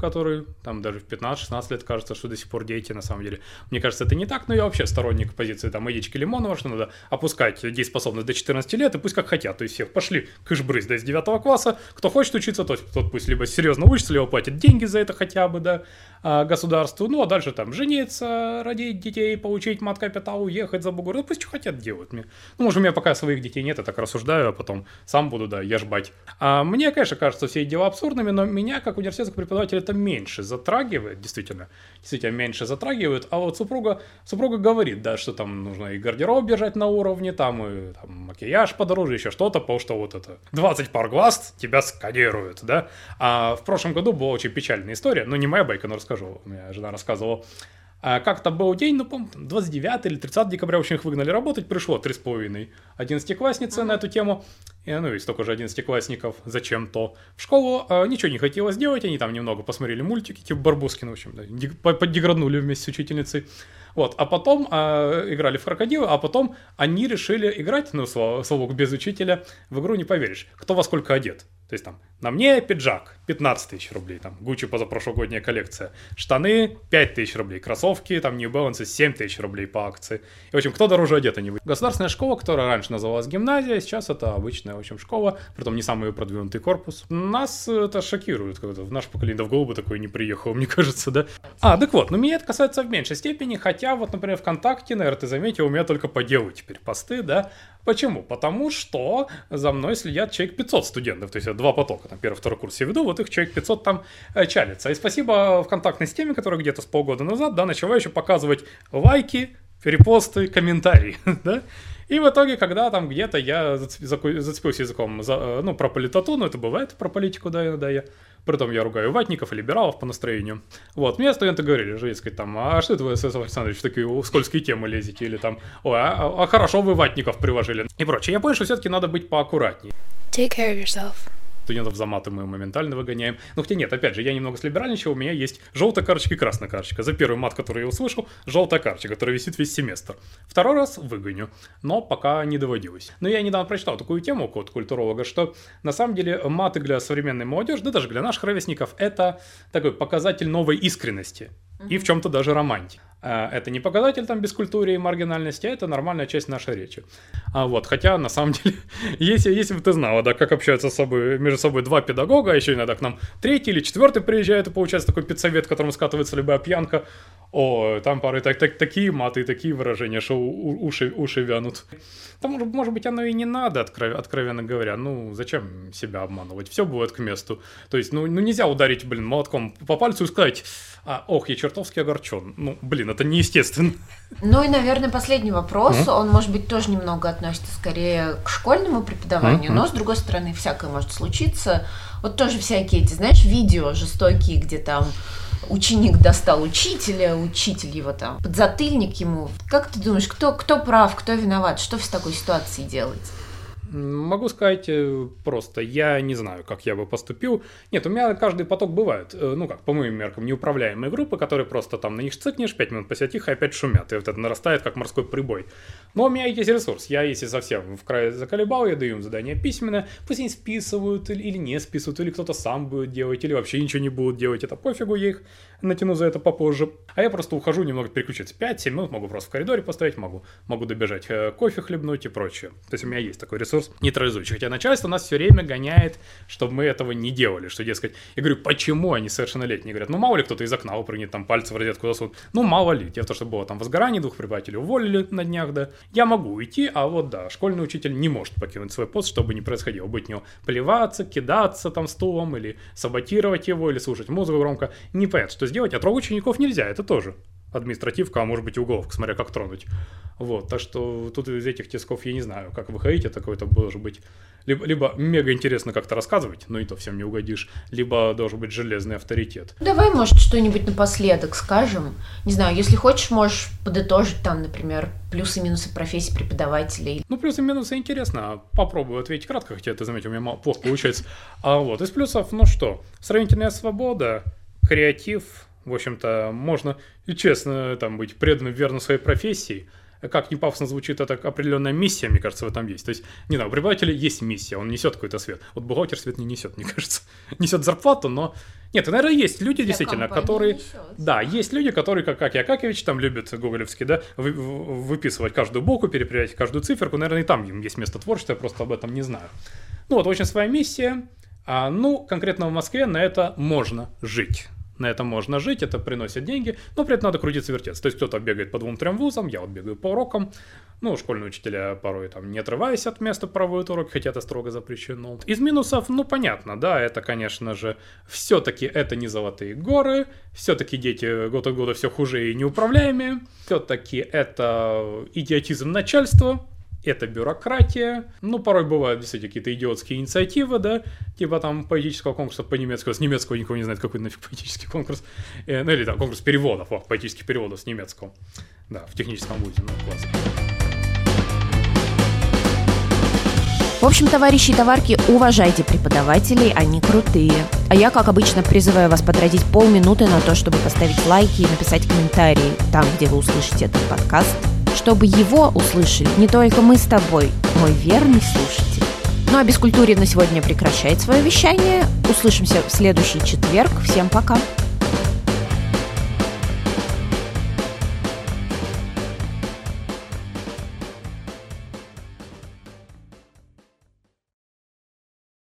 S2: которые там даже в 15-16 лет кажется, что до сих пор дети, на самом деле. Мне кажется, это не так, но я вообще сторонник позиции там Яички Лимонова, что надо опускать дееспособность до 14 лет и пусть как хотят. То есть всех пошли кыш-брысь до 9 класса, кто хочет учиться, тот, тот пусть либо серьезно учится, либо платит деньги за это хотя бы, да, а, государству. Ну, а дальше там жениться, родить детей, получить мат-капитал, уехать за бугор. Ну, пусть что хотят делать мне. Ну, может, у меня пока своих детей нет, я так рассуждаю, а потом сам буду, да, ежбать. А мне, конечно, кажется все эти дела абсурдными, но меня, как университетского преподавателя, это меньше затрагивает, действительно, действительно меньше затрагивает, а вот супруга, супруга говорит, да, что там нужно и гардероб держать на уровне, там и там, макияж подороже, еще что-то, потому что вот это 20 пар глаз тебя сканируют, да. А в прошлом году была очень печальная история, ну не моя байка, но расскажу, у меня жена рассказывала, а как-то был день, ну, помню, 29 или 30 декабря, в общем, их выгнали работать, пришло 3,5 одиннадцатиклассницы mm-hmm. на эту тему, и, ну, и столько же одиннадцатиклассников зачем-то в школу, а, ничего не хотелось делать, они там немного посмотрели мультики, типа Барбоскин, в общем, да, поддеграднули вместе с учительницей, вот, а потом а, играли в крокодила, а потом они решили играть, ну, словок без учителя, в игру не поверишь, кто во сколько одет. То есть там на мне пиджак 15 тысяч рублей, там Гуччи позапрошлогодняя коллекция, штаны 5 тысяч рублей, кроссовки, там New Balance 7 тысяч рублей по акции. И, в общем, кто дороже одет, они Государственная школа, которая раньше называлась гимназия, сейчас это обычная, в общем, школа, притом не самый продвинутый корпус. Нас это шокирует, когда в наш поколение, да в голову такое не приехал, мне кажется, да? А, так вот, но меня это касается в меньшей степени, хотя вот, например, ВКонтакте, наверное, ты заметил, у меня только по делу теперь посты, да, Почему? Потому что за мной следят человек 500 студентов, то есть два потока, там первый, второй курс я веду, вот их человек 500 там э, чалится. И спасибо в контактной системе, которая где-то с полгода назад, да, начала еще показывать лайки, репосты, комментарии, да, и в итоге, когда там где-то я зацепился языком за, э, ну, про политоту, ну, это бывает про политику, да, да, я Притом я ругаю ватников и либералов по настроению. Вот, мне студенты говорили, сказать, там, а что это вы, Сесов Александрович, такие скользкие темы лезете? Или там, ой, а, а, а хорошо вы ватников приложили. И прочее. Я понял, что все-таки надо быть поаккуратнее.
S4: Take care of yourself
S2: студентов за маты мы моментально выгоняем. Ну, хотя нет, опять же, я немного слиберальничал, у меня есть желтая карточка и красная карточка. За первый мат, который я услышал, желтая карточка, которая висит весь семестр. Второй раз выгоню, но пока не доводилось. Но я недавно прочитал такую тему от культуролога, что на самом деле маты для современной молодежи, да даже для наших ровесников, это такой показатель новой искренности и в чем-то даже романтики. Э, это не показатель там бескультурии и маргинальности, а это нормальная часть нашей речи. А вот, хотя, на самом деле, если, если бы ты знала, да, как общаются с собой, между собой два педагога, а еще иногда к нам третий или четвертый приезжает, и получается такой педсовет, к которому скатывается любая пьянка, о, там пары так, так, такие маты и такие выражения, что уши, уши вянут. Там, может быть, оно и не надо, откров, откровенно говоря. Ну, зачем себя обманывать? Все будет к месту. То есть, ну, ну нельзя ударить, блин, молотком по пальцу и сказать, а, ох, я чертовски огорчен. Ну, блин, это неестественно.
S1: Ну и, наверное, последний вопрос, mm-hmm. он, может быть, тоже немного относится скорее к школьному преподаванию, mm-hmm. но, с другой стороны, всякое может случиться. Вот тоже всякие эти, знаешь, видео жестокие, где там ученик достал учителя, учитель его там, подзатыльник ему. Как ты думаешь, кто, кто прав, кто виноват? Что в такой ситуации делать?
S2: Могу сказать э, просто, я не знаю, как я бы поступил. Нет, у меня каждый поток бывает, э, ну как, по моим меркам, неуправляемые группы, которые просто там на них цикнешь, 5 минут посидят тихо, и опять шумят, и вот это нарастает, как морской прибой. Но у меня есть ресурс, я если совсем в край заколебал, я даю им задание письменное, пусть они списывают или не списывают, или кто-то сам будет делать, или вообще ничего не будут делать, это пофигу, я их натяну за это попозже. А я просто ухожу немного переключиться, 5-7 минут могу просто в коридоре поставить, могу, могу добежать э, кофе хлебнуть и прочее. То есть у меня есть такой ресурс ресурс нейтрализующий. Хотя начальство нас все время гоняет, чтобы мы этого не делали. Что, дескать, я говорю, почему они совершеннолетние? Говорят, ну мало ли кто-то из окна упрыгнет, там пальцы в розетку засунут. Ну мало ли. В том, что было там возгорание, двух преподавателей уволили на днях, да. Я могу уйти, а вот да, школьный учитель не может покинуть свой пост, чтобы не происходило. Быть него плеваться, кидаться там стулом или саботировать его, или слушать музыку громко. Не понятно, что сделать. А трогать учеников нельзя, это тоже административка, а может быть и уголовка, смотря как тронуть. Вот, так что тут из этих тисков я не знаю, как выходить, это какой-то должен быть либо, либо мега интересно как-то рассказывать, но и то всем не угодишь, либо должен быть железный авторитет.
S1: Давай, может, что-нибудь напоследок скажем. Не знаю, если хочешь, можешь подытожить там, например, плюсы и минусы профессии преподавателей.
S2: Ну, плюсы и минусы интересно. Попробую ответить кратко, хотя ты заметил, у меня плохо получается. А вот, из плюсов, ну что, сравнительная свобода, креатив, в общем-то, можно и честно там быть преданным, верным своей профессии. Как не пафосно звучит, это определенная миссия, мне кажется, в этом есть. То есть, не знаю, у преподавателя есть миссия, он несет какой-то свет. Вот бухгалтер свет не несет, мне кажется. Несет зарплату, но... Нет, наверное, есть люди, Для действительно, которые... Несет. Да, есть люди, которые, как Аки Акакевич, там любят гоголевский, да, вы, выписывать каждую букву, перепроверять каждую циферку. Наверное, и там им есть место творчества, я просто об этом не знаю. Ну вот, очень своя миссия. А, ну, конкретно в Москве на это можно жить на этом можно жить, это приносит деньги, но при этом надо крутиться вертеться. То есть кто-то бегает по двум-трем вузам, я вот бегаю по урокам, ну, школьные учителя порой там не отрываясь от места проводят уроки, хотя это строго запрещено. Из минусов, ну, понятно, да, это, конечно же, все-таки это не золотые горы, все-таки дети год от года все хуже и неуправляемые, все-таки это идиотизм начальства, это бюрократия. Ну, порой бывают действительно какие-то идиотские инициативы, да, типа там поэтического конкурса по немецкому, с немецкого никого не знает, какой нафиг поэтический конкурс, э, ну или там конкурс переводов, вот, поэтических переводов с немецкого, да, в техническом вузе, ну, класс.
S1: В общем, товарищи и товарки, уважайте преподавателей, они крутые. А я, как обычно, призываю вас потратить полминуты на то, чтобы поставить лайки и написать комментарии там, где вы услышите этот подкаст – чтобы его услышали не только мы с тобой, мой верный слушатель. Ну а Бескультурье на сегодня прекращает свое вещание. Услышимся в следующий четверг. Всем пока.